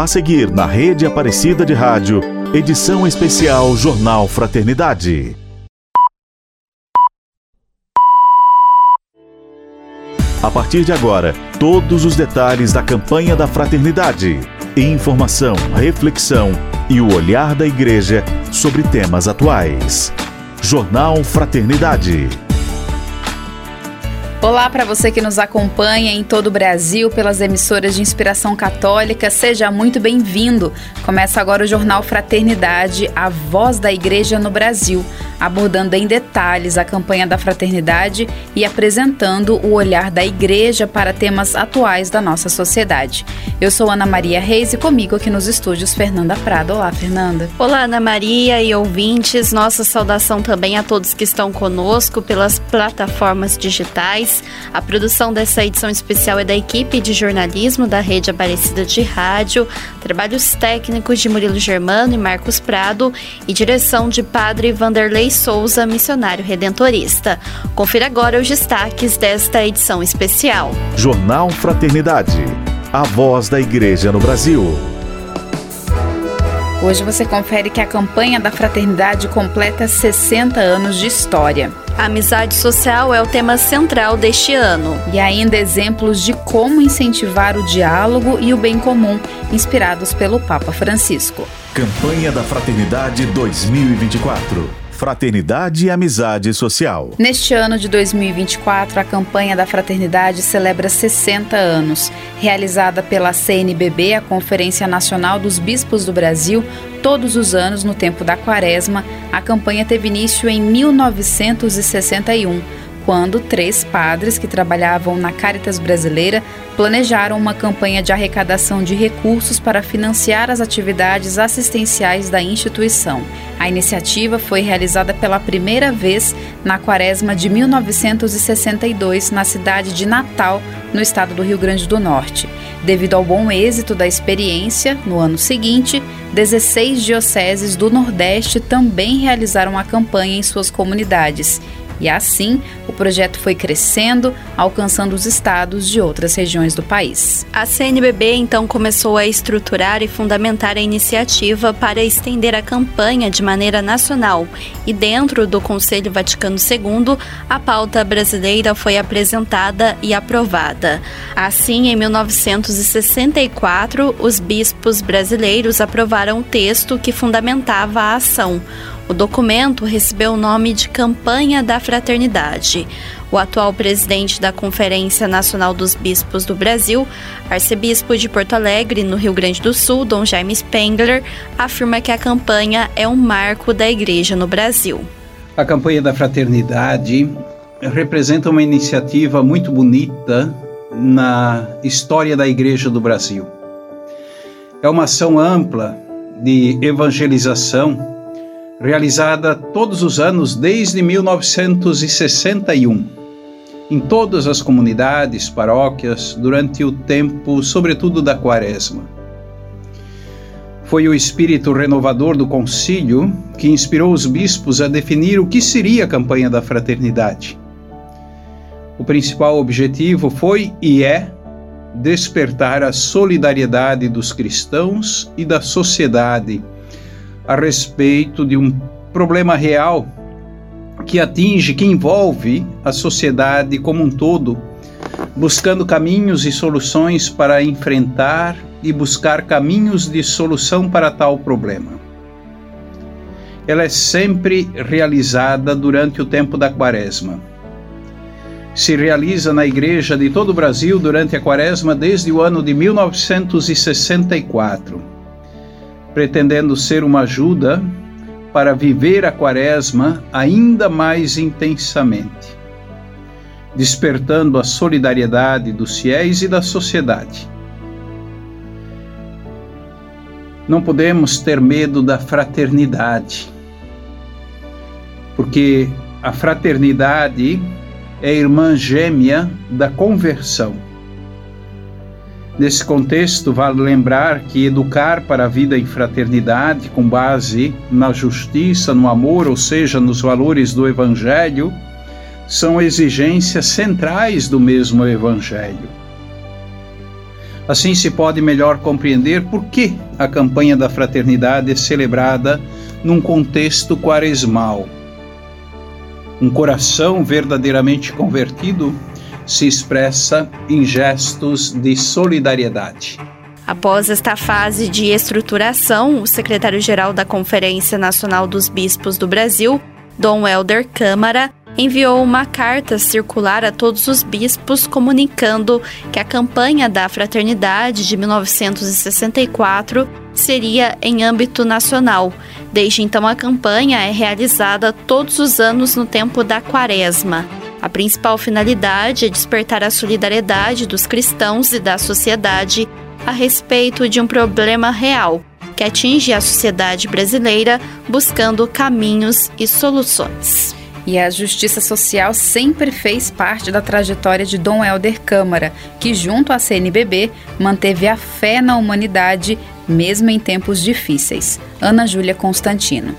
A seguir, na Rede Aparecida de Rádio, edição especial Jornal Fraternidade. A partir de agora, todos os detalhes da campanha da Fraternidade. Informação, reflexão e o olhar da Igreja sobre temas atuais. Jornal Fraternidade. Olá para você que nos acompanha em todo o Brasil pelas emissoras de inspiração católica, seja muito bem-vindo. Começa agora o Jornal Fraternidade, a voz da Igreja no Brasil, abordando em detalhes a campanha da fraternidade e apresentando o olhar da Igreja para temas atuais da nossa sociedade. Eu sou Ana Maria Reis e comigo aqui nos estúdios Fernanda Prado. Olá, Fernanda. Olá, Ana Maria e ouvintes. Nossa saudação também a todos que estão conosco pelas plataformas digitais a produção dessa edição especial é da equipe de jornalismo da Rede Aparecida de Rádio, trabalhos técnicos de Murilo Germano e Marcos Prado e direção de Padre Vanderlei Souza, missionário redentorista. Confira agora os destaques desta edição especial. Jornal Fraternidade. A voz da Igreja no Brasil. Hoje você confere que a campanha da fraternidade completa 60 anos de história. A amizade social é o tema central deste ano. E ainda exemplos de como incentivar o diálogo e o bem comum, inspirados pelo Papa Francisco. Campanha da Fraternidade 2024. Fraternidade e Amizade Social. Neste ano de 2024, a campanha da Fraternidade celebra 60 anos. Realizada pela CNBB, a Conferência Nacional dos Bispos do Brasil, todos os anos no tempo da Quaresma, a campanha teve início em 1961 quando três padres que trabalhavam na Caritas Brasileira planejaram uma campanha de arrecadação de recursos para financiar as atividades assistenciais da instituição. A iniciativa foi realizada pela primeira vez na quaresma de 1962 na cidade de Natal, no estado do Rio Grande do Norte. Devido ao bom êxito da experiência, no ano seguinte, 16 dioceses do Nordeste também realizaram a campanha em suas comunidades e assim, o projeto foi crescendo, alcançando os estados de outras regiões do país. A CNBB então começou a estruturar e fundamentar a iniciativa para estender a campanha de maneira nacional. E dentro do Conselho Vaticano II, a pauta brasileira foi apresentada e aprovada. Assim, em 1964, os bispos brasileiros aprovaram o texto que fundamentava a ação. O documento recebeu o nome de Campanha da Fraternidade. O atual presidente da Conferência Nacional dos Bispos do Brasil, arcebispo de Porto Alegre, no Rio Grande do Sul, Dom Jaime Spengler, afirma que a campanha é um marco da Igreja no Brasil. A campanha da fraternidade representa uma iniciativa muito bonita na história da Igreja do Brasil. É uma ação ampla de evangelização realizada todos os anos desde 1961, em todas as comunidades, paróquias, durante o tempo, sobretudo da Quaresma. Foi o espírito renovador do concílio que inspirou os bispos a definir o que seria a campanha da fraternidade. O principal objetivo foi e é despertar a solidariedade dos cristãos e da sociedade a respeito de um problema real que atinge, que envolve a sociedade como um todo, buscando caminhos e soluções para enfrentar e buscar caminhos de solução para tal problema. Ela é sempre realizada durante o tempo da Quaresma. Se realiza na igreja de todo o Brasil durante a Quaresma desde o ano de 1964 pretendendo ser uma ajuda para viver a Quaresma ainda mais intensamente, despertando a solidariedade dos fiéis e da sociedade. Não podemos ter medo da fraternidade, porque a fraternidade é irmã gêmea da conversão Nesse contexto, vale lembrar que educar para a vida em fraternidade, com base na justiça, no amor, ou seja, nos valores do Evangelho, são exigências centrais do mesmo Evangelho. Assim se pode melhor compreender por que a campanha da fraternidade é celebrada num contexto quaresmal. Um coração verdadeiramente convertido se expressa em gestos de solidariedade. Após esta fase de estruturação, o secretário-geral da Conferência Nacional dos Bispos do Brasil, Dom Helder Câmara, enviou uma carta circular a todos os bispos comunicando que a campanha da fraternidade de 1964 seria em âmbito nacional. Desde então, a campanha é realizada todos os anos no tempo da Quaresma. A principal finalidade é despertar a solidariedade dos cristãos e da sociedade a respeito de um problema real que atinge a sociedade brasileira, buscando caminhos e soluções. E a justiça social sempre fez parte da trajetória de Dom Helder Câmara, que, junto à CNBB, manteve a fé na humanidade, mesmo em tempos difíceis. Ana Júlia Constantino.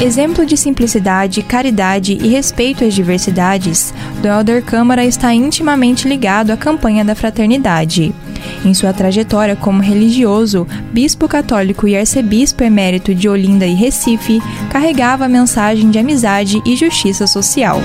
Exemplo de simplicidade, caridade e respeito às diversidades, Dom Helder Câmara está intimamente ligado à campanha da fraternidade. Em sua trajetória como religioso, bispo católico e arcebispo emérito de Olinda e Recife, carregava a mensagem de amizade e justiça social.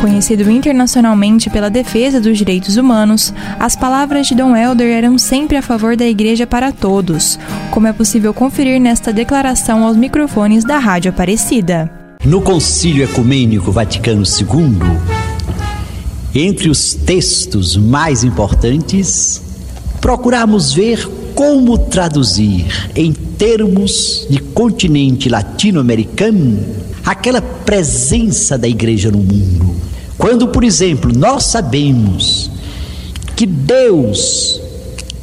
Conhecido internacionalmente pela defesa dos direitos humanos, as palavras de Dom Helder eram sempre a favor da Igreja para todos, como é possível conferir nesta declaração aos microfones da Rádio Aparecida. No Concílio Ecumênico Vaticano II, entre os textos mais importantes, procuramos ver como traduzir em termos de continente latino-americano aquela presença da igreja no mundo. Quando, por exemplo, nós sabemos que Deus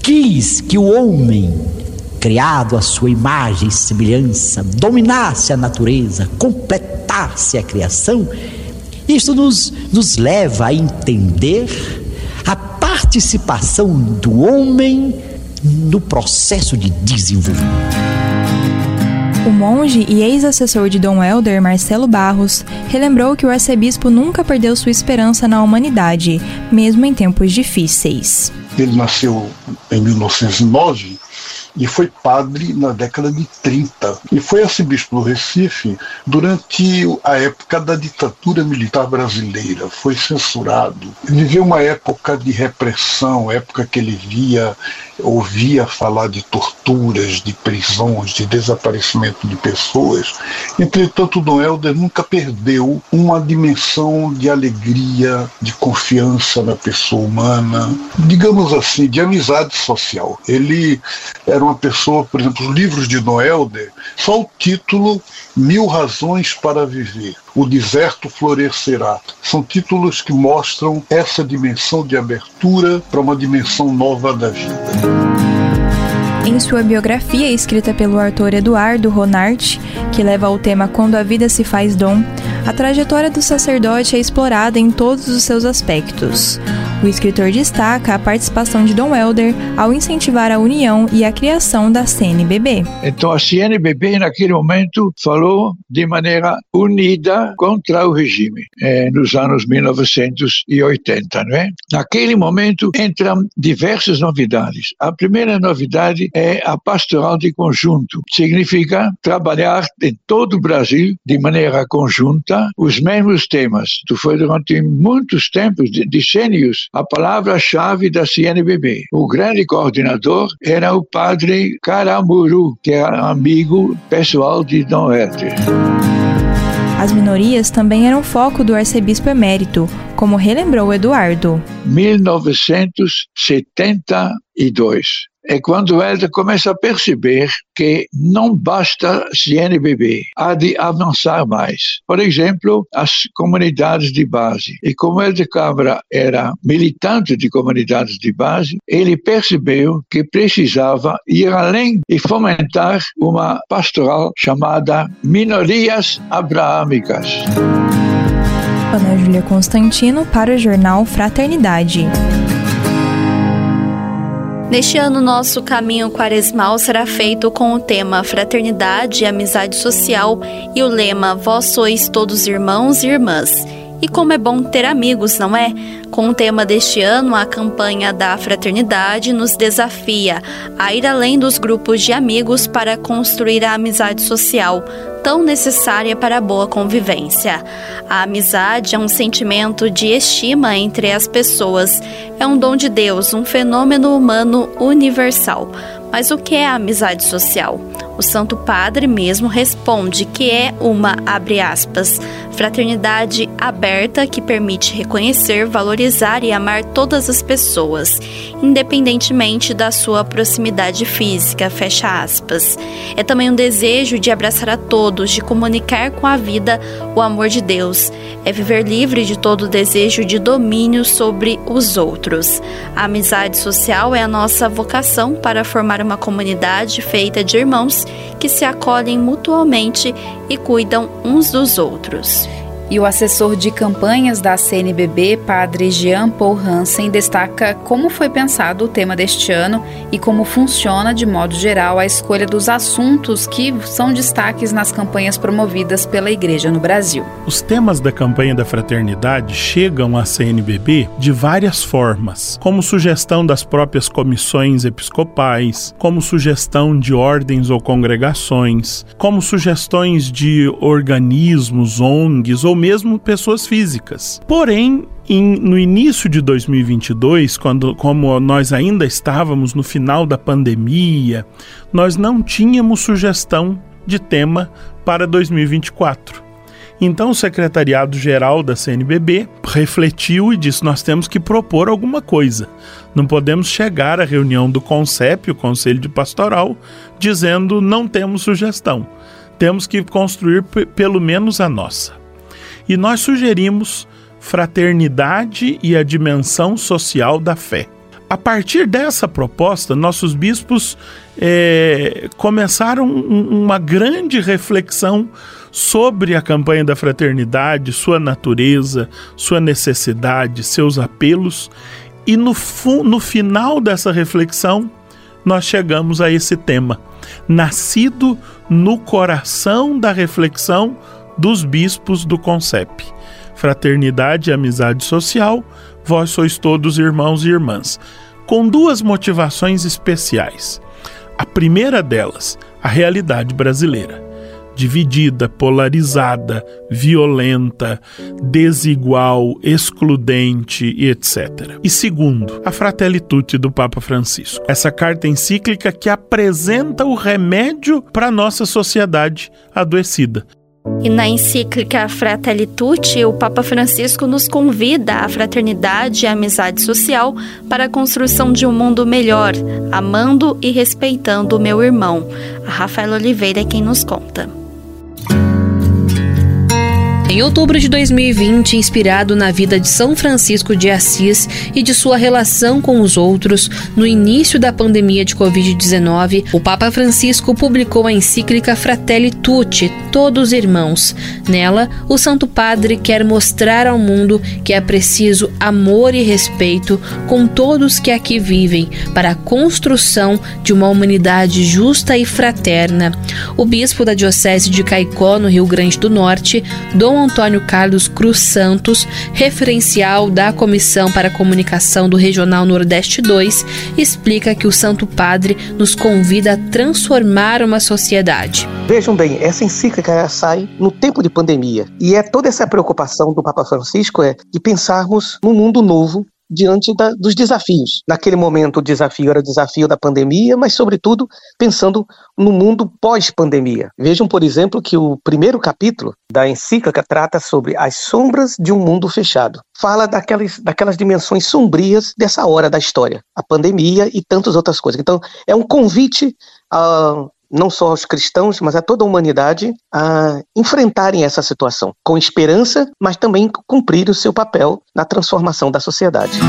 quis que o homem, criado à sua imagem e semelhança, dominasse a natureza, completasse a criação, isto nos, nos leva a entender a participação do homem no processo de desenvolvimento. O monge e ex-assessor de Dom Helder, Marcelo Barros, relembrou que o arcebispo nunca perdeu sua esperança na humanidade, mesmo em tempos difíceis. Ele nasceu em 1909 e foi padre na década de 30. E foi arcebispo do Recife durante a época da ditadura militar brasileira. Foi censurado. Viveu uma época de repressão, época que ele via, ouvia falar de torturas, de prisões, de desaparecimento de pessoas. Entretanto, Dom Helder nunca perdeu uma dimensão de alegria, de confiança na pessoa humana, digamos assim, de amizade social. Ele era uma pessoa, por exemplo, os livros de Noelder, só o título Mil Razões para Viver, O Deserto Florescerá, são títulos que mostram essa dimensão de abertura para uma dimensão nova da vida. Em sua biografia, escrita pelo autor Eduardo Ronart, que leva ao tema Quando a Vida se Faz Dom, a trajetória do sacerdote é explorada em todos os seus aspectos. O escritor destaca a participação de Dom Helder ao incentivar a união e a criação da CNBB. Então a CNBB naquele momento falou de maneira unida contra o regime, eh, nos anos 1980, não é? Naquele momento entram diversas novidades. A primeira novidade é a pastoral de conjunto. Significa trabalhar em todo o Brasil de maneira conjunta os mesmos temas. Tu foi durante muitos tempos, decênios, a palavra-chave da CNBB. O grande coordenador era o padre Caramuru, que é amigo pessoal de Dom Herter. As minorias também eram foco do arcebispo emérito, como relembrou Eduardo. 1972 é quando ela começa a perceber que não basta CNBB, há de avançar mais. Por exemplo, as comunidades de base. E como Helder Câmara era militante de comunidades de base, ele percebeu que precisava ir além e fomentar uma pastoral chamada Minorias Abraâmicas. Ana Júlia Constantino para o jornal Fraternidade. Neste ano, nosso caminho quaresmal será feito com o tema Fraternidade e Amizade Social e o lema Vós sois todos irmãos e irmãs. E como é bom ter amigos, não é? Com o tema deste ano, a campanha da fraternidade nos desafia a ir além dos grupos de amigos para construir a amizade social, tão necessária para a boa convivência. A amizade é um sentimento de estima entre as pessoas, é um dom de Deus, um fenômeno humano universal. Mas o que é a amizade social? O Santo Padre mesmo responde que é uma, abre aspas, fraternidade aberta que permite reconhecer, valorizar e amar todas as pessoas, independentemente da sua proximidade física, fecha aspas. É também um desejo de abraçar a todos, de comunicar com a vida o amor de Deus. É viver livre de todo desejo de domínio sobre os outros. A amizade social é a nossa vocação para formar uma comunidade feita de irmãos que se acolhem mutuamente e cuidam uns dos outros. E o assessor de campanhas da CNBB, padre Jean Paul Hansen, destaca como foi pensado o tema deste ano e como funciona, de modo geral, a escolha dos assuntos que são destaques nas campanhas promovidas pela Igreja no Brasil. Os temas da campanha da fraternidade chegam à CNBB de várias formas, como sugestão das próprias comissões episcopais, como sugestão de ordens ou congregações, como sugestões de organismos, ONGs ou ou mesmo pessoas físicas. Porém, em, no início de 2022, quando, como nós ainda estávamos no final da pandemia, nós não tínhamos sugestão de tema para 2024. Então, o secretariado-geral da CNBB refletiu e disse: nós temos que propor alguma coisa. Não podemos chegar à reunião do CONCEP, o Conselho de Pastoral, dizendo não temos sugestão. Temos que construir pelo menos a nossa e nós sugerimos fraternidade e a dimensão social da fé. A partir dessa proposta, nossos bispos é, começaram uma grande reflexão sobre a campanha da fraternidade, sua natureza, sua necessidade, seus apelos, e no, no final dessa reflexão, nós chegamos a esse tema, nascido no coração da reflexão dos bispos do CONCEP. Fraternidade e amizade social, vós sois todos irmãos e irmãs, com duas motivações especiais. A primeira delas, a realidade brasileira. Dividida, polarizada, violenta, desigual, excludente e etc. E segundo, a Fratelli do Papa Francisco. Essa carta encíclica que apresenta o remédio para a nossa sociedade adoecida. E na encíclica Fratelli Tutti, o Papa Francisco nos convida à fraternidade e amizade social para a construção de um mundo melhor, amando e respeitando o meu irmão. A Rafaela Oliveira é quem nos conta. Em outubro de 2020, inspirado na vida de São Francisco de Assis e de sua relação com os outros, no início da pandemia de Covid-19, o Papa Francisco publicou a encíclica Fratelli Tutti, Todos Irmãos. Nela, o Santo Padre quer mostrar ao mundo que é preciso amor e respeito com todos que aqui vivem, para a construção de uma humanidade justa e fraterna. O bispo da Diocese de Caicó, no Rio Grande do Norte, Dom Antônio Carlos Cruz Santos, referencial da Comissão para a Comunicação do Regional Nordeste 2, explica que o Santo Padre nos convida a transformar uma sociedade. Vejam bem, essa encíclica sai no tempo de pandemia e é toda essa preocupação do Papa Francisco é de pensarmos num mundo novo diante da, dos desafios. Naquele momento, o desafio era o desafio da pandemia, mas, sobretudo, pensando no mundo pós-pandemia. Vejam, por exemplo, que o primeiro capítulo da encíclica trata sobre as sombras de um mundo fechado. Fala daquelas, daquelas dimensões sombrias dessa hora da história, a pandemia e tantas outras coisas. Então, é um convite a não só aos cristãos, mas a toda a humanidade a enfrentarem essa situação com esperança, mas também cumprir o seu papel na transformação da sociedade.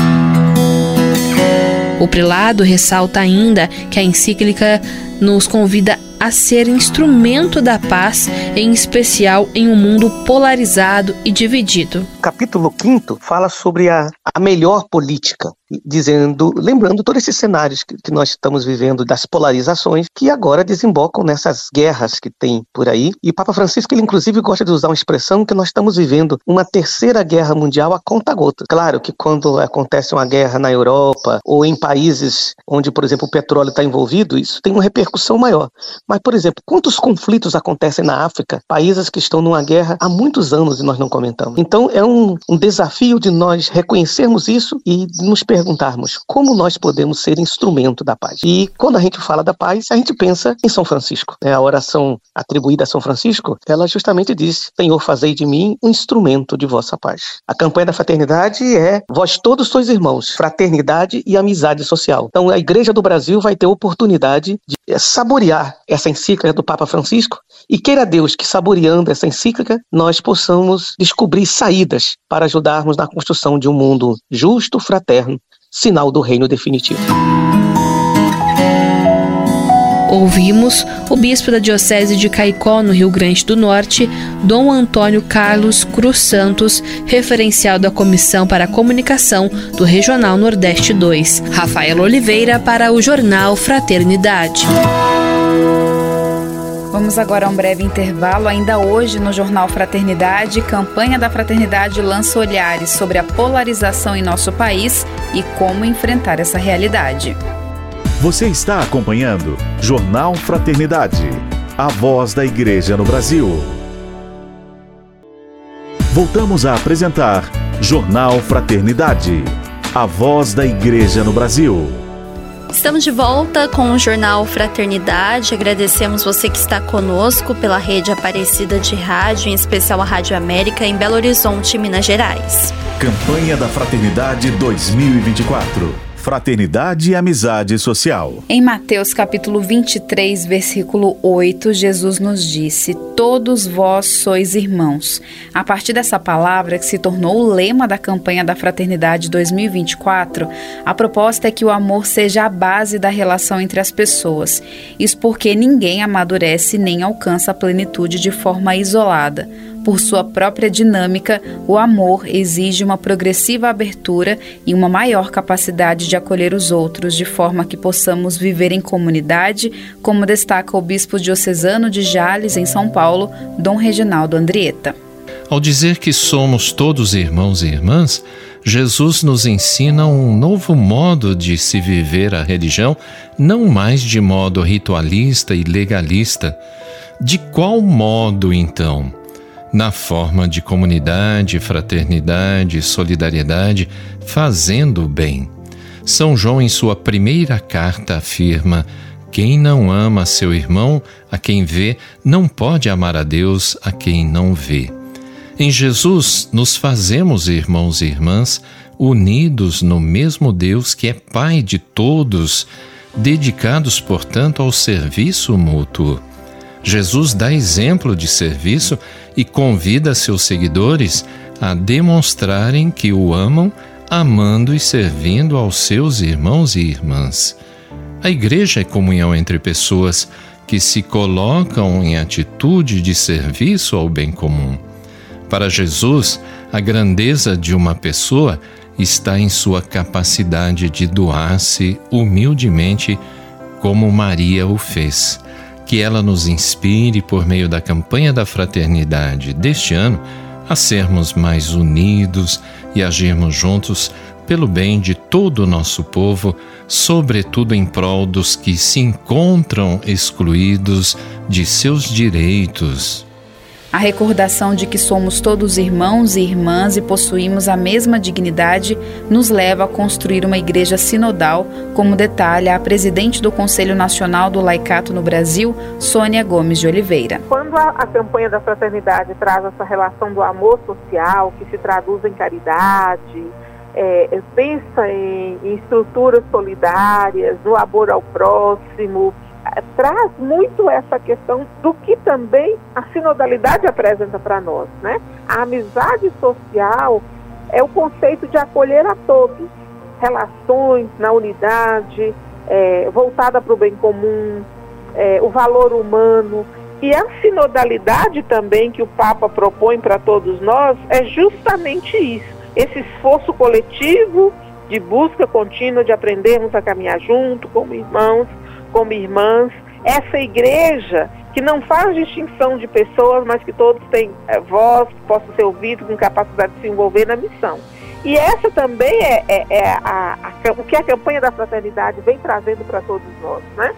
O prelado ressalta ainda que a encíclica nos convida a ser instrumento da paz, em especial em um mundo polarizado e dividido. Capítulo 5 fala sobre a, a melhor política. Dizendo, lembrando todos esses cenários que, que nós estamos vivendo das polarizações que agora desembocam nessas guerras que tem por aí. E Papa Francisco, ele inclusive gosta de usar uma expressão que nós estamos vivendo uma terceira guerra mundial a conta gota. Claro que quando acontece uma guerra na Europa ou em países onde, por exemplo, o petróleo está envolvido, isso tem uma repercussão maior. Mas, por exemplo, quantos conflitos acontecem na África, países que estão numa guerra há muitos anos e nós não comentamos? Então, é um, um desafio de nós reconhecermos isso e nos perguntarmos como nós podemos ser instrumento da paz. E quando a gente fala da paz, a gente pensa em São Francisco. Né? A oração atribuída a São Francisco, ela justamente diz: Senhor, fazei de mim um instrumento de vossa paz. A campanha da fraternidade é: vós todos sois irmãos, fraternidade e amizade social. Então, a Igreja do Brasil vai ter oportunidade de é, saborear essa encíclica do Papa Francisco e queira Deus que, saboreando essa encíclica, nós possamos descobrir saídas para ajudarmos na construção de um mundo justo, fraterno, sinal do reino definitivo. Ouvimos o bispo da Diocese de Caicó, no Rio Grande do Norte, Dom Antônio Carlos Cruz Santos, referencial da Comissão para a Comunicação do Regional Nordeste 2. Rafael Oliveira para o Jornal Fraternidade. Vamos agora a um breve intervalo. Ainda hoje, no Jornal Fraternidade, campanha da Fraternidade lança olhares sobre a polarização em nosso país e como enfrentar essa realidade. Você está acompanhando Jornal Fraternidade, a voz da Igreja no Brasil. Voltamos a apresentar Jornal Fraternidade, a voz da Igreja no Brasil. Estamos de volta com o Jornal Fraternidade. Agradecemos você que está conosco pela rede Aparecida de Rádio, em especial a Rádio América, em Belo Horizonte, Minas Gerais. Campanha da Fraternidade 2024 fraternidade e amizade social. Em Mateus capítulo 23, versículo 8, Jesus nos disse: Todos vós sois irmãos. A partir dessa palavra, que se tornou o lema da campanha da Fraternidade 2024, a proposta é que o amor seja a base da relação entre as pessoas. Isso porque ninguém amadurece nem alcança a plenitude de forma isolada. Por sua própria dinâmica, o amor exige uma progressiva abertura e uma maior capacidade de acolher os outros, de forma que possamos viver em comunidade, como destaca o bispo diocesano de Jales, em São Paulo, Dom Reginaldo Andrieta. Ao dizer que somos todos irmãos e irmãs, Jesus nos ensina um novo modo de se viver a religião, não mais de modo ritualista e legalista. De qual modo, então? Na forma de comunidade, fraternidade, solidariedade, fazendo o bem. São João, em sua primeira carta, afirma: Quem não ama seu irmão, a quem vê, não pode amar a Deus, a quem não vê. Em Jesus, nos fazemos irmãos e irmãs, unidos no mesmo Deus que é Pai de todos, dedicados, portanto, ao serviço mútuo. Jesus dá exemplo de serviço e convida seus seguidores a demonstrarem que o amam, amando e servindo aos seus irmãos e irmãs. A igreja é comunhão entre pessoas que se colocam em atitude de serviço ao bem comum. Para Jesus, a grandeza de uma pessoa está em sua capacidade de doar-se humildemente, como Maria o fez que ela nos inspire por meio da campanha da fraternidade deste ano a sermos mais unidos e agirmos juntos pelo bem de todo o nosso povo, sobretudo em prol dos que se encontram excluídos de seus direitos. A recordação de que somos todos irmãos e irmãs e possuímos a mesma dignidade nos leva a construir uma igreja sinodal, como detalha a presidente do Conselho Nacional do Laicato no Brasil, Sônia Gomes de Oliveira. Quando a, a campanha da fraternidade traz essa relação do amor social, que se traduz em caridade, é, pensa em, em estruturas solidárias, no amor ao próximo, traz muito essa questão do que também a sinodalidade apresenta para nós, né? A amizade social é o conceito de acolher a todos, relações na unidade, é, voltada para o bem comum, é, o valor humano. E a sinodalidade também que o Papa propõe para todos nós é justamente isso: esse esforço coletivo de busca contínua de aprendermos a caminhar junto, como irmãos, como irmãs. Essa igreja que não faz distinção de pessoas, mas que todos têm é, voz, possam ser ouvidos, com capacidade de se envolver na missão. E essa também é, é, é a, a, o que a campanha da fraternidade vem trazendo para todos nós, né?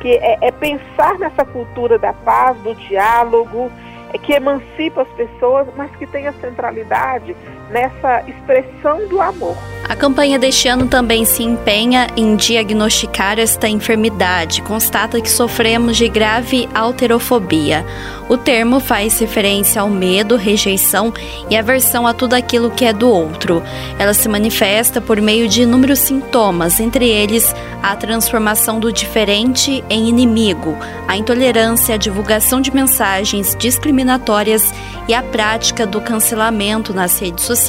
Que é, é pensar nessa cultura da paz, do diálogo, é que emancipa as pessoas, mas que tem a centralidade nessa expressão do amor. A campanha deste ano também se empenha em diagnosticar esta enfermidade. Constata que sofremos de grave alterofobia. O termo faz referência ao medo, rejeição e aversão a tudo aquilo que é do outro. Ela se manifesta por meio de inúmeros sintomas, entre eles a transformação do diferente em inimigo, a intolerância, a divulgação de mensagens discriminatórias e a prática do cancelamento nas redes sociais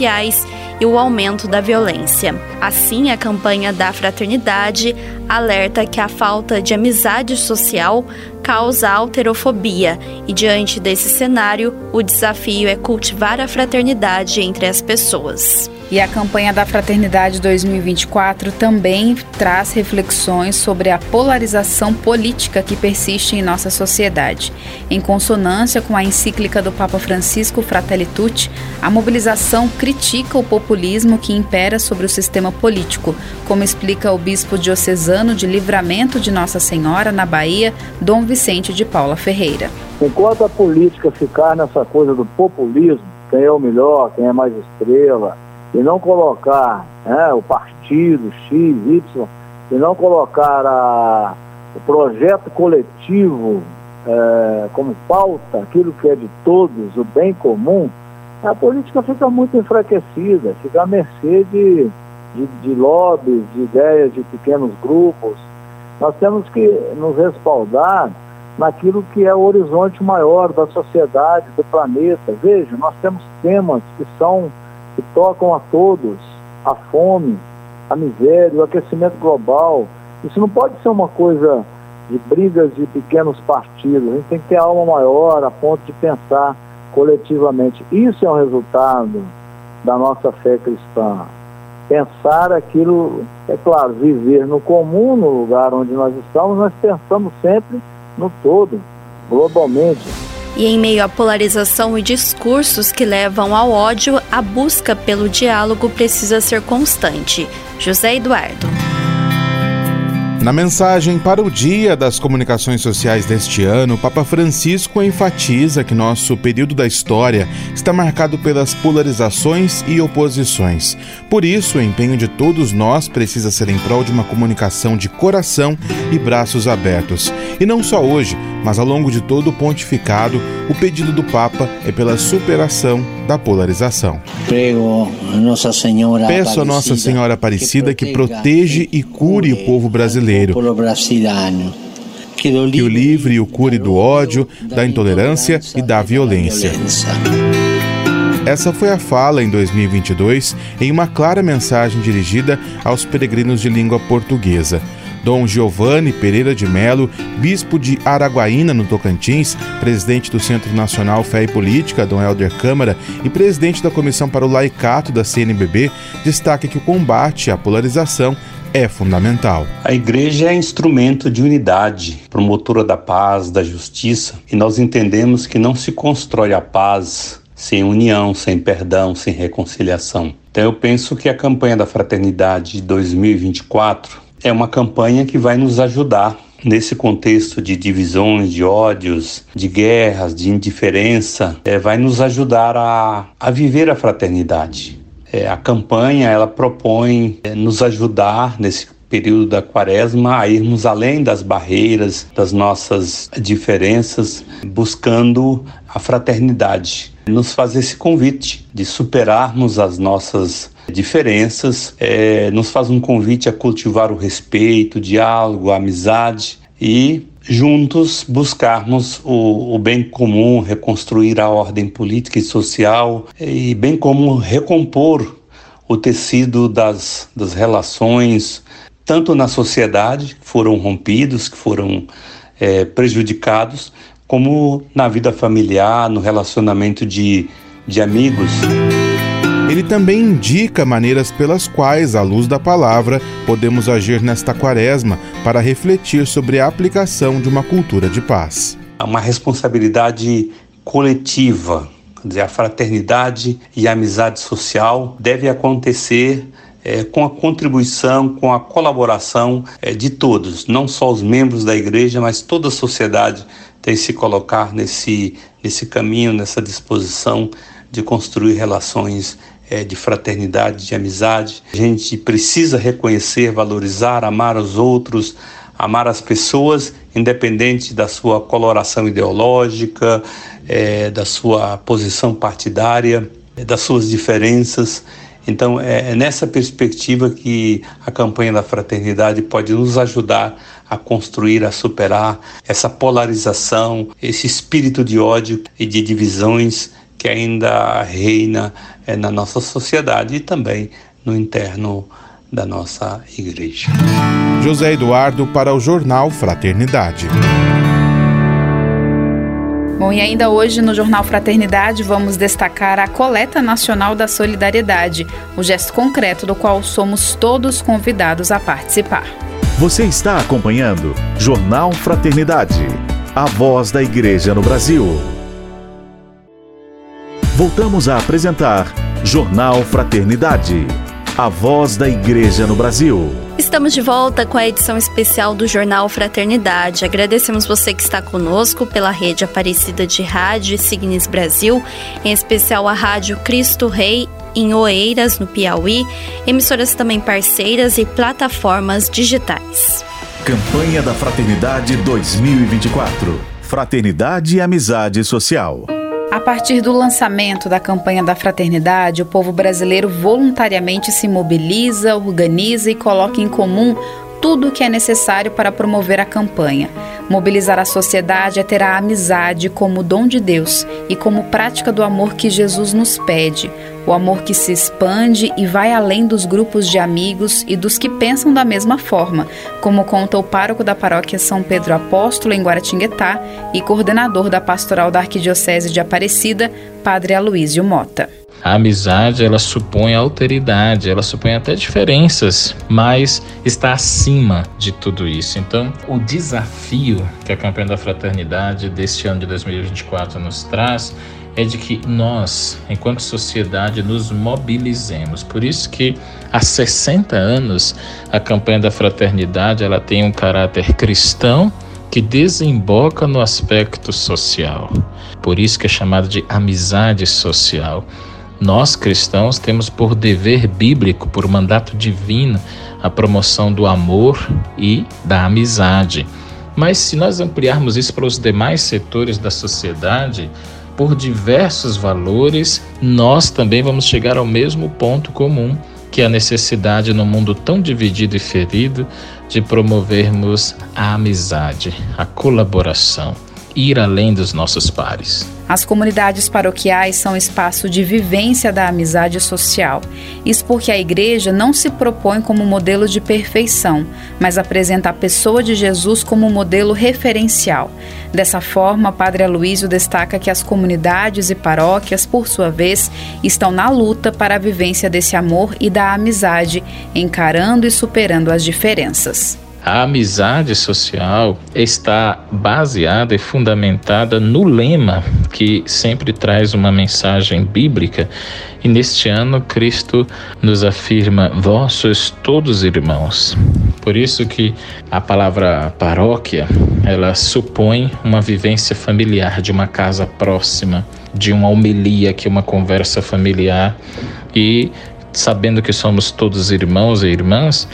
e o aumento da violência. Assim, a campanha da fraternidade alerta que a falta de amizade social causa alterofobia e, diante desse cenário, o desafio é cultivar a fraternidade entre as pessoas. E a campanha da Fraternidade 2024 também traz reflexões sobre a polarização política que persiste em nossa sociedade. Em consonância com a encíclica do Papa Francisco Fratelli Tutti, a mobilização critica o populismo que impera sobre o sistema político, como explica o bispo diocesano de Livramento de Nossa Senhora, na Bahia, Dom Vicente de Paula Ferreira. Enquanto a política ficar nessa coisa do populismo, quem é o melhor, quem é mais estrela, e não colocar né, o partido X, Y, e não colocar a, o projeto coletivo é, como pauta, aquilo que é de todos, o bem comum, a política fica muito enfraquecida, fica à mercê de, de, de lobbies, de ideias de pequenos grupos. Nós temos que nos respaldar naquilo que é o horizonte maior da sociedade, do planeta. Veja, nós temos temas que são que tocam a todos, a fome, a miséria, o aquecimento global. Isso não pode ser uma coisa de brigas de pequenos partidos. A gente tem que ter alma maior a ponto de pensar coletivamente. Isso é um resultado da nossa fé cristã. Pensar aquilo, é claro, viver no comum, no lugar onde nós estamos, nós pensamos sempre no todo, globalmente. E em meio à polarização e discursos que levam ao ódio, a busca pelo diálogo precisa ser constante. José Eduardo. Na mensagem para o Dia das Comunicações Sociais deste ano, o Papa Francisco enfatiza que nosso período da história está marcado pelas polarizações e oposições. Por isso, o empenho de todos nós precisa ser em prol de uma comunicação de coração e braços abertos. E não só hoje, mas ao longo de todo o pontificado, o pedido do Papa é pela superação da polarização. Peço a Nossa Senhora Aparecida que protege e cure o povo brasileiro. Que o livre e o cure do ódio, da intolerância e da violência. Essa foi a fala em 2022 em uma clara mensagem dirigida aos peregrinos de língua portuguesa. Dom Giovanni Pereira de Melo, bispo de Araguaína, no Tocantins, presidente do Centro Nacional Fé e Política, Dom Helder Câmara, e presidente da Comissão para o Laicato da CNBB, destaca que o combate à polarização é fundamental. A igreja é instrumento de unidade, promotora da paz, da justiça, e nós entendemos que não se constrói a paz sem união, sem perdão, sem reconciliação. Então eu penso que a campanha da fraternidade de 2024 é uma campanha que vai nos ajudar nesse contexto de divisões, de ódios, de guerras, de indiferença, é, vai nos ajudar a, a viver a fraternidade. É, a campanha ela propõe é, nos ajudar nesse período da quaresma a irmos além das barreiras, das nossas diferenças, buscando a fraternidade. Nos faz esse convite de superarmos as nossas diferenças, é, nos faz um convite a cultivar o respeito, o diálogo, a amizade e juntos buscarmos o, o, bem comum, reconstruir a ordem política e social e bem como recompor o tecido das, das relações, tanto na sociedade, que foram rompidos, que foram é, prejudicados, como na vida familiar, no relacionamento de, de amigos. Ele também indica maneiras pelas quais, à luz da palavra, podemos agir nesta quaresma para refletir sobre a aplicação de uma cultura de paz. Uma responsabilidade coletiva, dizer, a fraternidade e a amizade social deve acontecer é, com a contribuição, com a colaboração é, de todos, não só os membros da igreja, mas toda a sociedade tem que se colocar nesse, nesse caminho, nessa disposição de construir relações é, de fraternidade, de amizade. A gente precisa reconhecer, valorizar, amar os outros, amar as pessoas, independente da sua coloração ideológica, é, da sua posição partidária, das suas diferenças. Então, é, é nessa perspectiva que a campanha da fraternidade pode nos ajudar a construir, a superar essa polarização, esse espírito de ódio e de divisões que ainda reina é, na nossa sociedade e também no interno da nossa igreja. José Eduardo para o jornal Fraternidade. Bom, e ainda hoje no Jornal Fraternidade vamos destacar a Coleta Nacional da Solidariedade, o gesto concreto do qual somos todos convidados a participar. Você está acompanhando Jornal Fraternidade, a voz da Igreja no Brasil. Voltamos a apresentar Jornal Fraternidade, a voz da Igreja no Brasil. Estamos de volta com a edição especial do Jornal Fraternidade. Agradecemos você que está conosco pela rede Aparecida de Rádio e Signes Brasil, em especial a Rádio Cristo Rei em Oeiras, no Piauí, emissoras também parceiras e plataformas digitais. Campanha da Fraternidade 2024. Fraternidade e Amizade Social. A partir do lançamento da campanha da fraternidade, o povo brasileiro voluntariamente se mobiliza, organiza e coloca em comum tudo o que é necessário para promover a campanha. Mobilizar a sociedade é ter a amizade como dom de Deus e como prática do amor que Jesus nos pede, o amor que se expande e vai além dos grupos de amigos e dos que pensam da mesma forma, como conta o pároco da paróquia São Pedro Apóstolo em Guaratinguetá e coordenador da pastoral da Arquidiocese de Aparecida, Padre Aloísio Mota. A amizade, ela supõe alteridade, ela supõe até diferenças, mas está acima de tudo isso. Então, o desafio que a campanha da fraternidade deste ano de 2024 nos traz é de que nós, enquanto sociedade, nos mobilizemos. Por isso que há 60 anos a campanha da fraternidade ela tem um caráter cristão que desemboca no aspecto social. Por isso que é chamado de amizade social. Nós cristãos temos por dever bíblico, por mandato divino, a promoção do amor e da amizade. Mas se nós ampliarmos isso para os demais setores da sociedade, por diversos valores, nós também vamos chegar ao mesmo ponto comum, que é a necessidade no mundo tão dividido e ferido de promovermos a amizade, a colaboração ir além dos nossos pares. As comunidades paroquiais são espaço de vivência da amizade social. Isso porque a igreja não se propõe como modelo de perfeição, mas apresenta a pessoa de Jesus como modelo referencial. Dessa forma, Padre Aloísio destaca que as comunidades e paróquias, por sua vez, estão na luta para a vivência desse amor e da amizade, encarando e superando as diferenças. A amizade social está baseada e fundamentada no lema que sempre traz uma mensagem bíblica. E neste ano, Cristo nos afirma: Vós sois todos irmãos. Por isso que a palavra paróquia, ela supõe uma vivência familiar de uma casa próxima, de uma homilia que é uma conversa familiar e sabendo que somos todos irmãos e irmãs,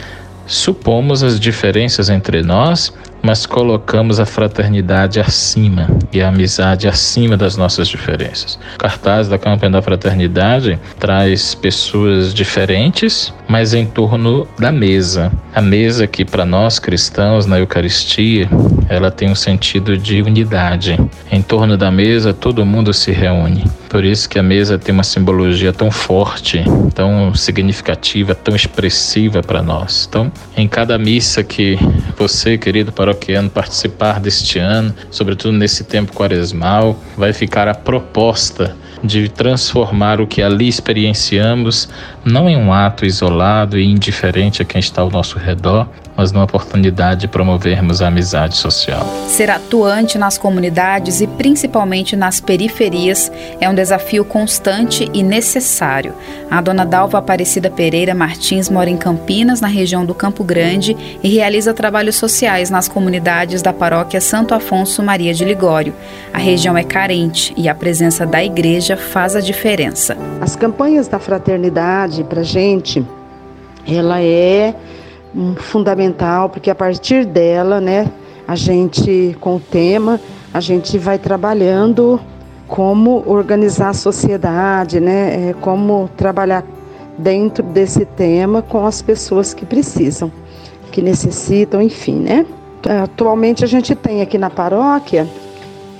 Supomos as diferenças entre nós, mas colocamos a fraternidade acima e a amizade acima das nossas diferenças. O cartaz da campanha da fraternidade traz pessoas diferentes, mas em torno da mesa. A mesa que para nós cristãos na Eucaristia, ela tem um sentido de unidade. Em torno da mesa todo mundo se reúne. Por isso que a mesa tem uma simbologia tão forte, tão significativa, tão expressiva para nós. Então, em cada missa que você, querido paroquiano, participar deste ano, sobretudo nesse tempo quaresmal, vai ficar a proposta de transformar o que ali experienciamos não em um ato isolado e indiferente a quem está ao nosso redor, mas numa oportunidade de promovermos a amizade social. Ser atuante nas comunidades e principalmente nas periferias é um desafio constante e necessário. A dona Dalva Aparecida Pereira Martins mora em Campinas, na região do Campo Grande, e realiza trabalhos sociais nas comunidades da paróquia Santo Afonso Maria de Ligório. A região é carente e a presença da igreja faz a diferença. As campanhas da fraternidade para gente, ela é fundamental, porque a partir dela, né, a gente, com o tema, a gente vai trabalhando como organizar a sociedade, né, é, como trabalhar dentro desse tema com as pessoas que precisam, que necessitam, enfim, né. Atualmente a gente tem aqui na paróquia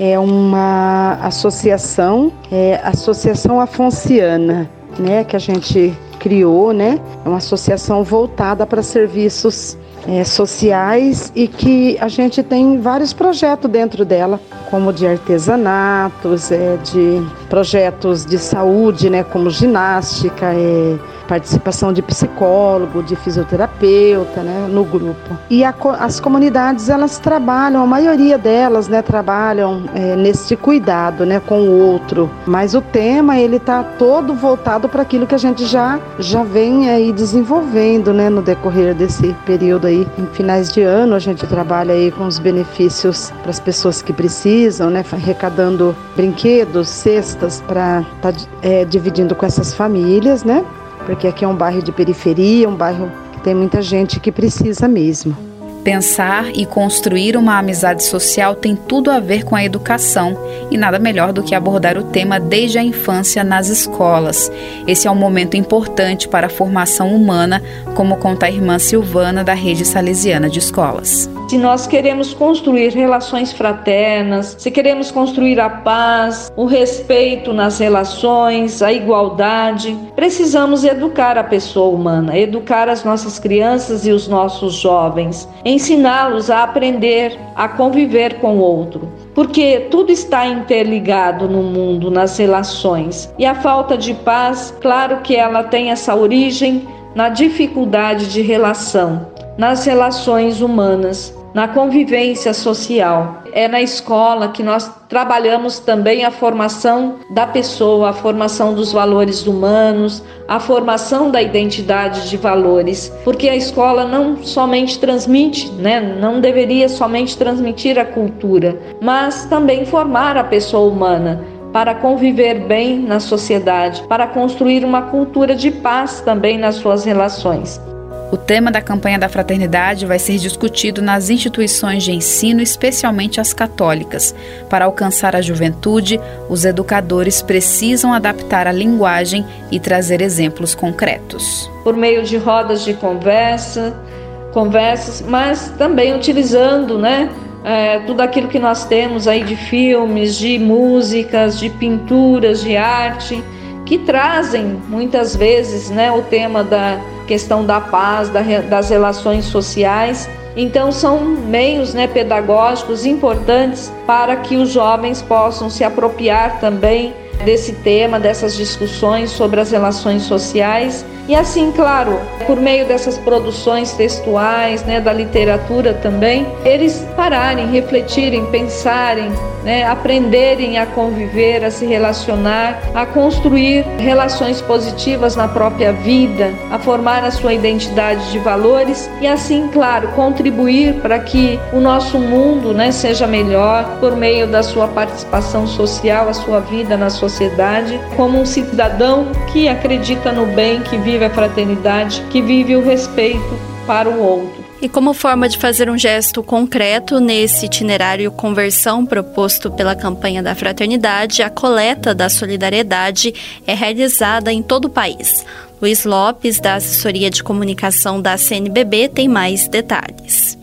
é uma associação, é Associação Afonciana, né, que a gente criou, né? É uma associação voltada para serviços é, sociais e que a gente tem vários projetos dentro dela, como de artesanatos, é, de projetos de saúde, né, como ginástica, é, participação de psicólogo, de fisioterapeuta, né, no grupo. E a, as comunidades elas trabalham, a maioria delas, né, trabalham é, cuidado, né, com o outro. Mas o tema ele está todo voltado para aquilo que a gente já já vem aí desenvolvendo, né, no decorrer desse período aí. Em finais de ano a gente trabalha aí com os benefícios para as pessoas que precisam, né, arrecadando brinquedos, cestas para estar tá, é, dividindo com essas famílias, né porque aqui é um bairro de periferia, um bairro que tem muita gente que precisa mesmo. Pensar e construir uma amizade social tem tudo a ver com a educação e nada melhor do que abordar o tema desde a infância nas escolas. Esse é um momento importante para a formação humana, como conta a irmã Silvana da Rede Salesiana de Escolas. Se nós queremos construir relações fraternas, se queremos construir a paz, o respeito nas relações, a igualdade, precisamos educar a pessoa humana, educar as nossas crianças e os nossos jovens ensiná-los a aprender a conviver com o outro. Porque tudo está interligado no mundo, nas relações. E a falta de paz, claro que ela tem essa origem na dificuldade de relação, nas relações humanas na convivência social. É na escola que nós trabalhamos também a formação da pessoa, a formação dos valores humanos, a formação da identidade de valores, porque a escola não somente transmite, né, não deveria somente transmitir a cultura, mas também formar a pessoa humana para conviver bem na sociedade, para construir uma cultura de paz também nas suas relações. O tema da campanha da fraternidade vai ser discutido nas instituições de ensino, especialmente as católicas. Para alcançar a juventude, os educadores precisam adaptar a linguagem e trazer exemplos concretos. Por meio de rodas de conversa, conversas, mas também utilizando, né? É, tudo aquilo que nós temos aí de filmes, de músicas, de pinturas, de arte, que trazem muitas vezes né, o tema da questão da paz, da, das relações sociais. Então, são meios né, pedagógicos importantes para que os jovens possam se apropriar também desse tema, dessas discussões sobre as relações sociais. E assim, claro, por meio dessas produções textuais, né, da literatura também, eles pararem, refletirem, pensarem, né, aprenderem a conviver, a se relacionar, a construir relações positivas na própria vida, a formar a sua identidade de valores e assim, claro, contribuir para que o nosso mundo, né, seja melhor por meio da sua participação social, a sua vida na sociedade, como um cidadão que acredita no bem, que vive a fraternidade, que vive o respeito para o outro. E como forma de fazer um gesto concreto nesse itinerário conversão proposto pela campanha da fraternidade, a coleta da solidariedade é realizada em todo o país. Luiz Lopes, da assessoria de comunicação da CNBB, tem mais detalhes.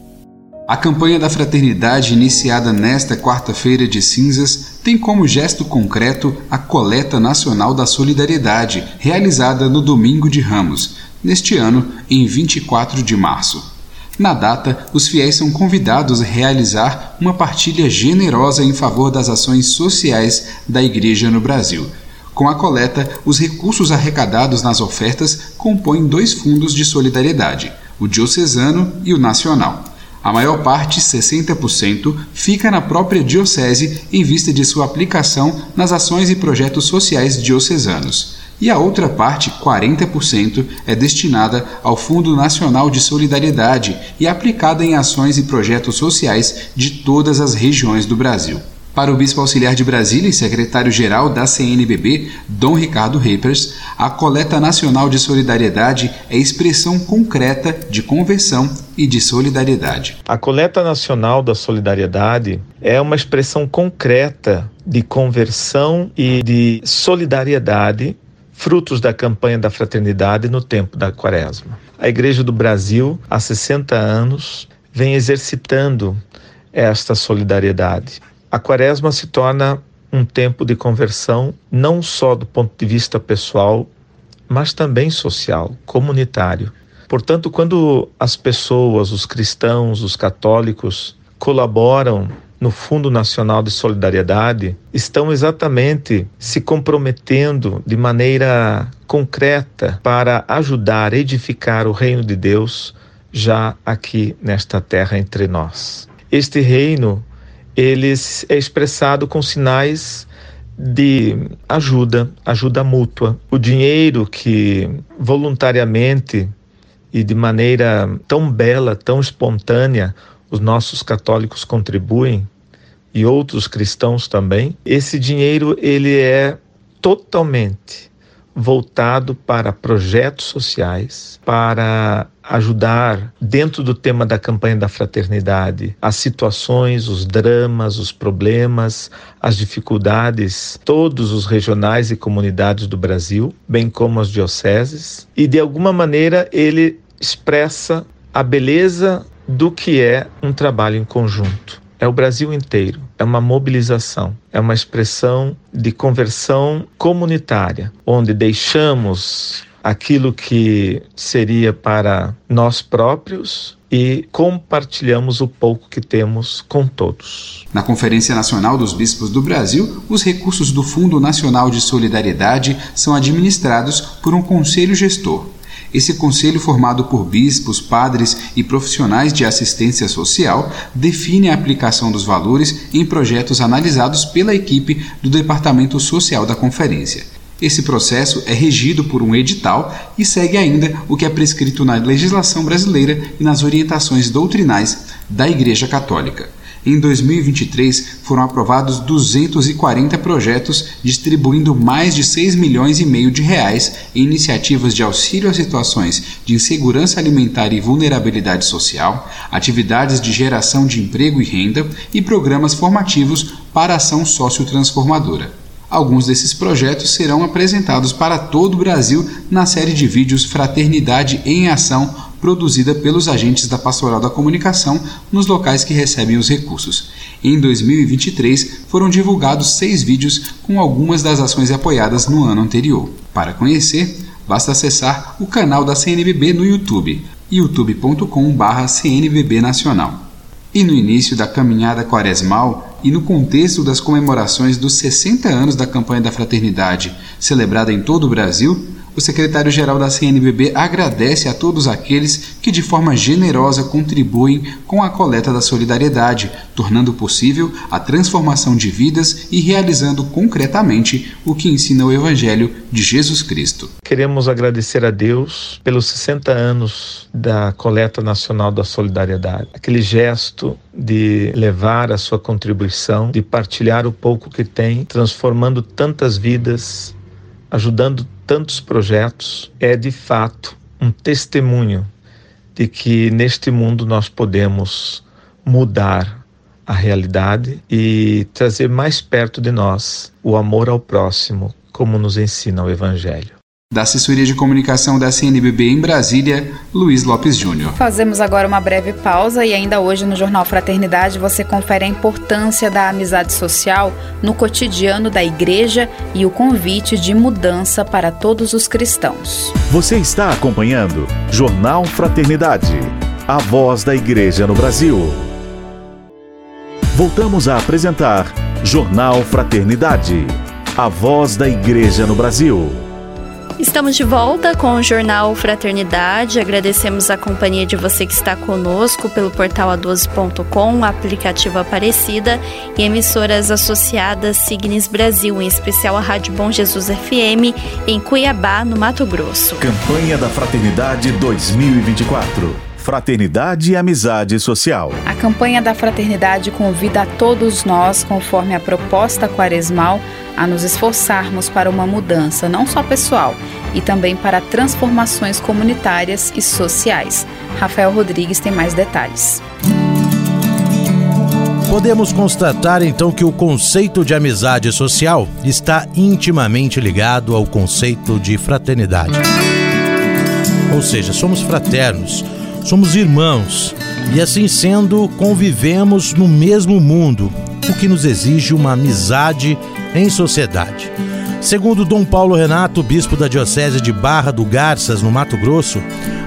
A campanha da fraternidade, iniciada nesta quarta-feira de cinzas, tem como gesto concreto a coleta nacional da solidariedade, realizada no domingo de Ramos, neste ano, em 24 de março. Na data, os fiéis são convidados a realizar uma partilha generosa em favor das ações sociais da Igreja no Brasil. Com a coleta, os recursos arrecadados nas ofertas compõem dois fundos de solidariedade, o diocesano e o nacional. A maior parte, 60%, fica na própria diocese em vista de sua aplicação nas ações e projetos sociais diocesanos. E a outra parte, 40%, é destinada ao Fundo Nacional de Solidariedade e aplicada em ações e projetos sociais de todas as regiões do Brasil. Para o Bispo Auxiliar de Brasília e secretário-geral da CNBB, Dom Ricardo Reipers, a coleta nacional de solidariedade é expressão concreta de conversão e de solidariedade. A coleta nacional da solidariedade é uma expressão concreta de conversão e de solidariedade, frutos da campanha da fraternidade no tempo da Quaresma. A Igreja do Brasil, há 60 anos, vem exercitando esta solidariedade. A quaresma se torna um tempo de conversão, não só do ponto de vista pessoal, mas também social, comunitário. Portanto, quando as pessoas, os cristãos, os católicos, colaboram no Fundo Nacional de Solidariedade, estão exatamente se comprometendo de maneira concreta para ajudar a edificar o reino de Deus já aqui nesta terra entre nós. Este reino ele é expressado com sinais de ajuda, ajuda mútua. O dinheiro que voluntariamente e de maneira tão bela, tão espontânea, os nossos católicos contribuem e outros cristãos também, esse dinheiro ele é totalmente voltado para projetos sociais, para ajudar dentro do tema da campanha da fraternidade as situações, os dramas, os problemas, as dificuldades, todos os regionais e comunidades do Brasil, bem como as dioceses, e de alguma maneira ele expressa a beleza do que é um trabalho em conjunto é o Brasil inteiro. É uma mobilização, é uma expressão de conversão comunitária, onde deixamos aquilo que seria para nós próprios e compartilhamos o pouco que temos com todos. Na Conferência Nacional dos Bispos do Brasil, os recursos do Fundo Nacional de Solidariedade são administrados por um conselho gestor esse conselho, formado por bispos, padres e profissionais de assistência social, define a aplicação dos valores em projetos analisados pela equipe do Departamento Social da Conferência. Esse processo é regido por um edital e segue ainda o que é prescrito na legislação brasileira e nas orientações doutrinais da Igreja Católica. Em 2023, foram aprovados 240 projetos, distribuindo mais de 6 milhões e meio de reais em iniciativas de auxílio a situações de insegurança alimentar e vulnerabilidade social, atividades de geração de emprego e renda e programas formativos para ação sociotransformadora. Alguns desses projetos serão apresentados para todo o Brasil na série de vídeos Fraternidade em Ação produzida pelos agentes da Pastoral da Comunicação nos locais que recebem os recursos. Em 2023, foram divulgados seis vídeos com algumas das ações apoiadas no ano anterior. Para conhecer, basta acessar o canal da CNBB no YouTube, youtube.com/cnbb nacional. E no início da caminhada quaresmal e no contexto das comemorações dos 60 anos da campanha da fraternidade, celebrada em todo o Brasil, o secretário-geral da CNBB agradece a todos aqueles que de forma generosa contribuem com a coleta da solidariedade, tornando possível a transformação de vidas e realizando concretamente o que ensina o Evangelho de Jesus Cristo. Queremos agradecer a Deus pelos 60 anos da coleta nacional da solidariedade, aquele gesto de levar a sua contribuição, de partilhar o pouco que tem, transformando tantas vidas, ajudando tantos projetos é de fato um testemunho de que neste mundo nós podemos mudar a realidade e trazer mais perto de nós o amor ao próximo, como nos ensina o Evangelho. Da assessoria de comunicação da CNBB em Brasília, Luiz Lopes Júnior. Fazemos agora uma breve pausa e ainda hoje no Jornal Fraternidade você confere a importância da amizade social no cotidiano da igreja e o convite de mudança para todos os cristãos. Você está acompanhando Jornal Fraternidade, a voz da igreja no Brasil. Voltamos a apresentar Jornal Fraternidade. a voz da Igreja no Brasil. Estamos de volta com o Jornal Fraternidade. Agradecemos a companhia de você que está conosco pelo portal a12.com, aplicativo Aparecida e emissoras associadas Signes Brasil, em especial a Rádio Bom Jesus FM, em Cuiabá, no Mato Grosso. Campanha da Fraternidade 2024. Fraternidade e Amizade Social. Campanha da Fraternidade convida a todos nós, conforme a proposta quaresmal, a nos esforçarmos para uma mudança não só pessoal, e também para transformações comunitárias e sociais. Rafael Rodrigues tem mais detalhes. Podemos constatar então que o conceito de amizade social está intimamente ligado ao conceito de fraternidade. Ou seja, somos fraternos Somos irmãos e, assim sendo, convivemos no mesmo mundo, o que nos exige uma amizade em sociedade. Segundo Dom Paulo Renato, bispo da Diocese de Barra do Garças, no Mato Grosso,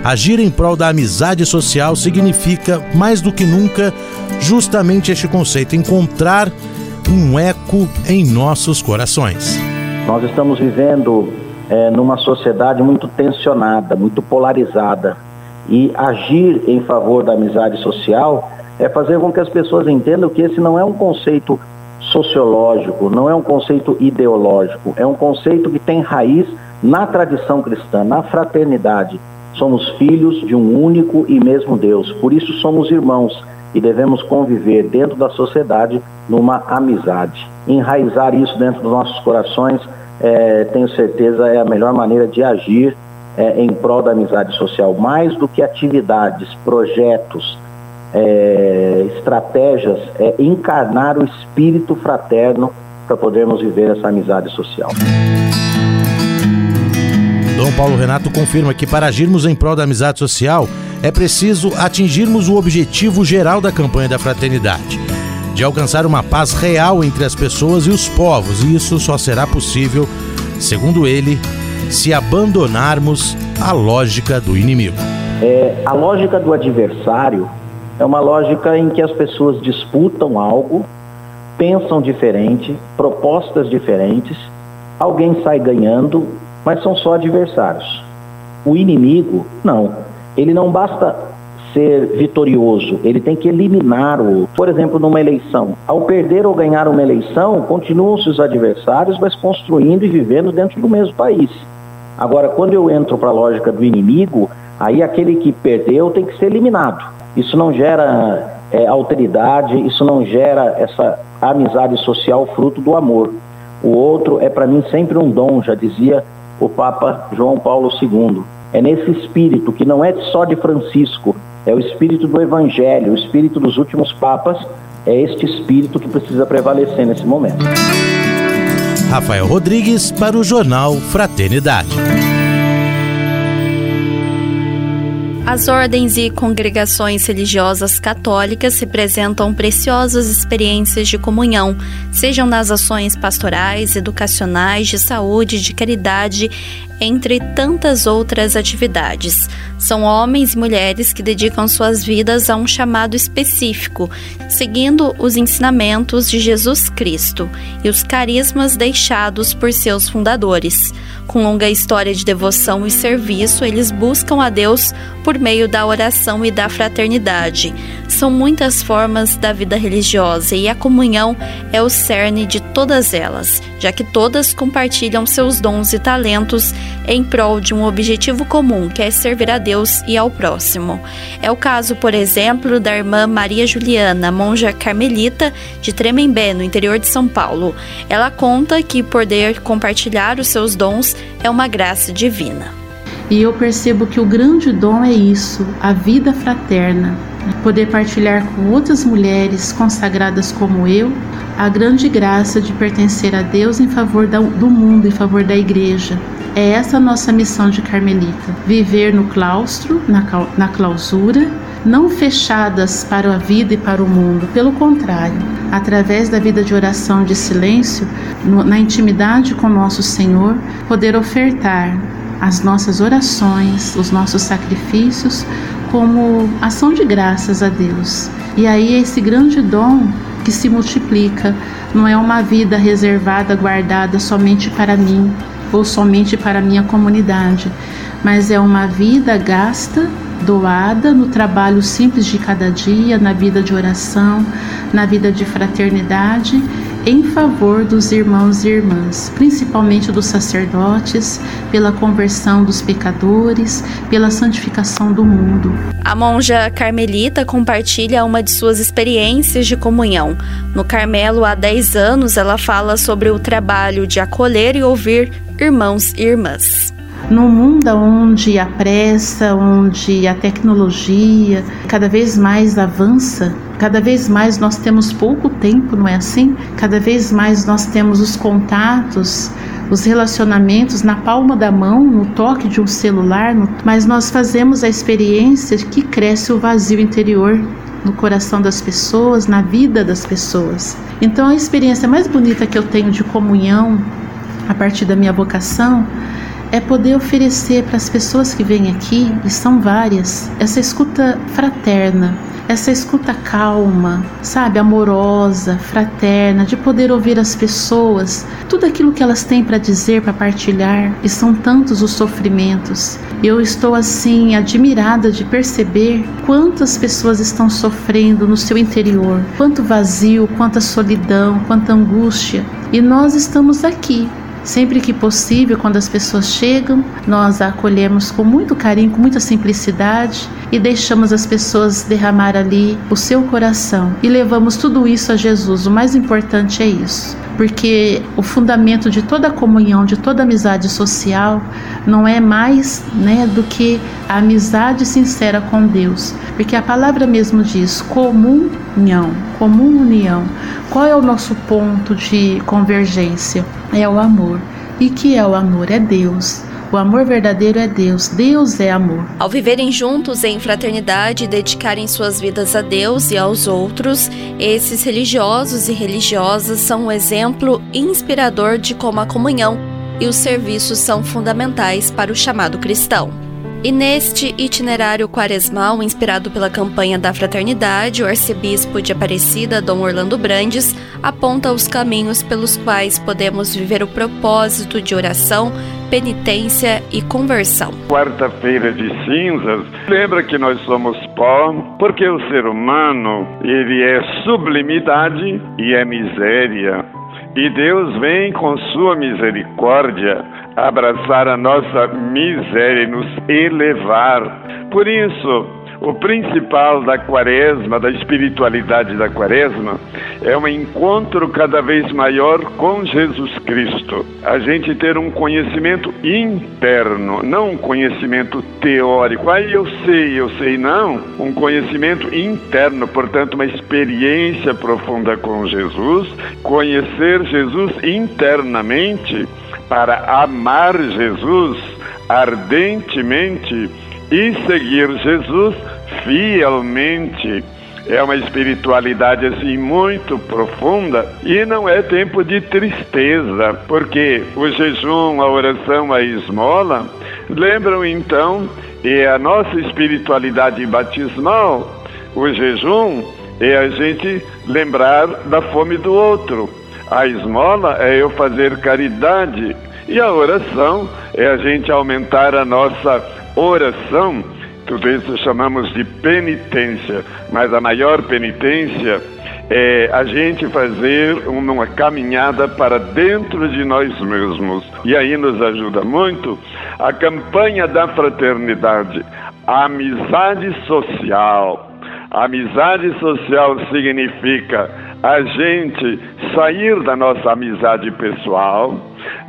agir em prol da amizade social significa, mais do que nunca, justamente este conceito: encontrar um eco em nossos corações. Nós estamos vivendo é, numa sociedade muito tensionada, muito polarizada. E agir em favor da amizade social é fazer com que as pessoas entendam que esse não é um conceito sociológico, não é um conceito ideológico, é um conceito que tem raiz na tradição cristã, na fraternidade. Somos filhos de um único e mesmo Deus, por isso somos irmãos e devemos conviver dentro da sociedade numa amizade. Enraizar isso dentro dos nossos corações, é, tenho certeza, é a melhor maneira de agir é, em prol da amizade social, mais do que atividades, projetos, é, estratégias, é encarnar o espírito fraterno para podermos viver essa amizade social. Dom Paulo Renato confirma que para agirmos em prol da amizade social é preciso atingirmos o objetivo geral da campanha da fraternidade, de alcançar uma paz real entre as pessoas e os povos, e isso só será possível, segundo ele, se abandonarmos a lógica do inimigo. É, a lógica do adversário é uma lógica em que as pessoas disputam algo, pensam diferente, propostas diferentes, alguém sai ganhando, mas são só adversários. O inimigo, não. Ele não basta ser vitorioso, ele tem que eliminar o. Por exemplo, numa eleição. Ao perder ou ganhar uma eleição, continuam-se os adversários, mas construindo e vivendo dentro do mesmo país. Agora, quando eu entro para a lógica do inimigo, aí aquele que perdeu tem que ser eliminado. Isso não gera é, alteridade, isso não gera essa amizade social fruto do amor. O outro é para mim sempre um dom, já dizia o Papa João Paulo II. É nesse espírito que não é só de Francisco, é o espírito do Evangelho, o espírito dos últimos papas, é este espírito que precisa prevalecer nesse momento. Rafael Rodrigues para o jornal Fraternidade. As ordens e congregações religiosas católicas representam preciosas experiências de comunhão, sejam nas ações pastorais, educacionais, de saúde, de caridade, entre tantas outras atividades. São homens e mulheres que dedicam suas vidas a um chamado específico, seguindo os ensinamentos de Jesus Cristo e os carismas deixados por seus fundadores. Com longa história de devoção e serviço, eles buscam a Deus por meio da oração e da fraternidade. São muitas formas da vida religiosa e a comunhão é o cerne de todas elas, já que todas compartilham seus dons e talentos em prol de um objetivo comum, que é servir a Deus e ao próximo. É o caso, por exemplo, da irmã Maria Juliana, monja carmelita de Tremembé, no interior de São Paulo. Ela conta que poder compartilhar os seus dons é uma graça divina. E eu percebo que o grande dom é isso, a vida fraterna. Poder partilhar com outras mulheres consagradas como eu a grande graça de pertencer a Deus em favor do mundo, em favor da igreja. É essa a nossa missão de Carmelita: viver no claustro, na, clausura, não fechadas para a vida e para o mundo, pelo contrário, através da vida de oração de silêncio, na intimidade com nosso Senhor, poder ofertar as nossas orações, os nossos sacrifícios como ação de graças a Deus. E aí esse grande dom que se multiplica. Não é uma vida reservada, guardada somente para mim ou somente para minha comunidade, mas é uma vida gasta doada no trabalho simples de cada dia, na vida de oração, na vida de fraternidade, em favor dos irmãos e irmãs, principalmente dos sacerdotes, pela conversão dos pecadores, pela santificação do mundo. A monja carmelita compartilha uma de suas experiências de comunhão. No Carmelo, há 10 anos, ela fala sobre o trabalho de acolher e ouvir irmãos e irmãs. Num mundo onde a pressa, onde a tecnologia cada vez mais avança, cada vez mais nós temos pouco tempo, não é assim? Cada vez mais nós temos os contatos, os relacionamentos na palma da mão, no toque de um celular, mas nós fazemos a experiência que cresce o vazio interior no coração das pessoas, na vida das pessoas. Então a experiência mais bonita que eu tenho de comunhão a partir da minha vocação é poder oferecer para as pessoas que vêm aqui, e são várias, essa escuta fraterna, essa escuta calma, sabe, amorosa, fraterna, de poder ouvir as pessoas, tudo aquilo que elas têm para dizer, para partilhar, e são tantos os sofrimentos. Eu estou assim admirada de perceber quantas pessoas estão sofrendo no seu interior, quanto vazio, quanta solidão, quanta angústia, e nós estamos aqui Sempre que possível, quando as pessoas chegam, nós a acolhemos com muito carinho, com muita simplicidade e deixamos as pessoas derramar ali o seu coração e levamos tudo isso a Jesus. O mais importante é isso porque o fundamento de toda comunhão, de toda amizade social, não é mais né, do que a amizade sincera com Deus. Porque a palavra mesmo diz comunhão, comum união. Qual é o nosso ponto de convergência? É o amor. E que é o amor? É Deus. O amor verdadeiro é Deus, Deus é amor. Ao viverem juntos em fraternidade e dedicarem suas vidas a Deus e aos outros, esses religiosos e religiosas são um exemplo inspirador de como a comunhão e os serviços são fundamentais para o chamado cristão. E neste itinerário quaresmal, inspirado pela campanha da fraternidade, o arcebispo de Aparecida, Dom Orlando Brandes, aponta os caminhos pelos quais podemos viver o propósito de oração, penitência e conversão. Quarta-feira de cinzas, lembra que nós somos pó, porque o ser humano, ele é sublimidade e é miséria. E Deus vem com sua misericórdia abraçar a nossa miséria e nos elevar. Por isso, o principal da quaresma, da espiritualidade da quaresma, é um encontro cada vez maior com Jesus Cristo. A gente ter um conhecimento interno, não um conhecimento teórico. Aí eu sei, eu sei, não. Um conhecimento interno, portanto, uma experiência profunda com Jesus, conhecer Jesus internamente para amar Jesus ardentemente e seguir Jesus fielmente. É uma espiritualidade assim muito profunda e não é tempo de tristeza, porque o jejum, a oração, a esmola lembram então e a nossa espiritualidade batismal, o jejum é a gente lembrar da fome do outro. A esmola é eu fazer caridade e a oração é a gente aumentar a nossa oração tudo isso chamamos de penitência, mas a maior penitência é a gente fazer uma caminhada para dentro de nós mesmos. E aí nos ajuda muito a campanha da fraternidade, a amizade social. A amizade social significa a gente sair da nossa amizade pessoal,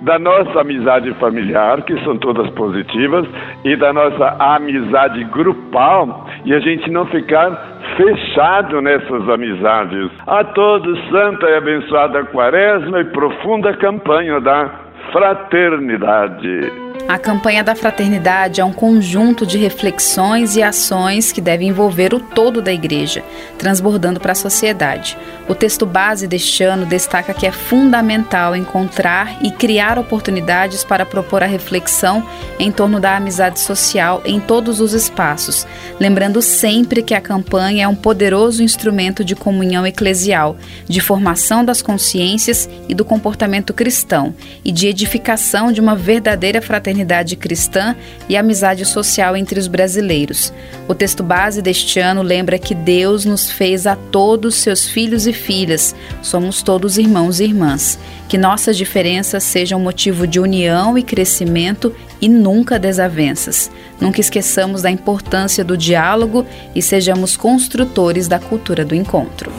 da nossa amizade familiar, que são todas positivas, e da nossa amizade grupal, e a gente não ficar fechado nessas amizades. A todos, santa e abençoada quaresma e profunda campanha da fraternidade. A campanha da fraternidade é um conjunto de reflexões e ações que devem envolver o todo da igreja, transbordando para a sociedade. O texto base deste ano destaca que é fundamental encontrar e criar oportunidades para propor a reflexão em torno da amizade social em todos os espaços, lembrando sempre que a campanha é um poderoso instrumento de comunhão eclesial, de formação das consciências e do comportamento cristão e de edificação de uma verdadeira fraternidade fraternidade cristã e amizade social entre os brasileiros. O texto base deste ano lembra que Deus nos fez a todos seus filhos e filhas, somos todos irmãos e irmãs. Que nossas diferenças sejam motivo de união e crescimento e nunca desavenças. Nunca esqueçamos da importância do diálogo e sejamos construtores da cultura do encontro.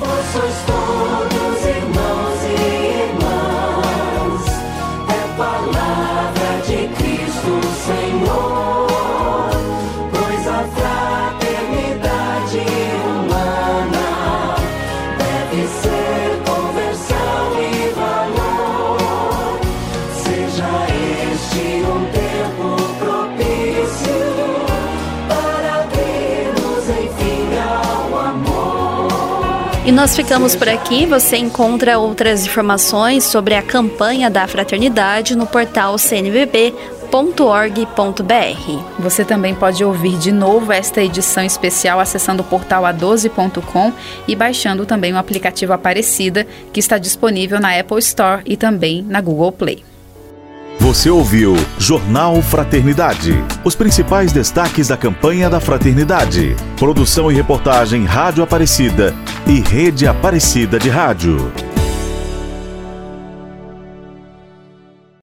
Nós ficamos por aqui. Você encontra outras informações sobre a campanha da fraternidade no portal cnbb.org.br. Você também pode ouvir de novo esta edição especial acessando o portal a12.com e baixando também o aplicativo Aparecida, que está disponível na Apple Store e também na Google Play. Você ouviu Jornal Fraternidade. Os principais destaques da campanha da Fraternidade. Produção e reportagem Rádio Aparecida e Rede Aparecida de Rádio.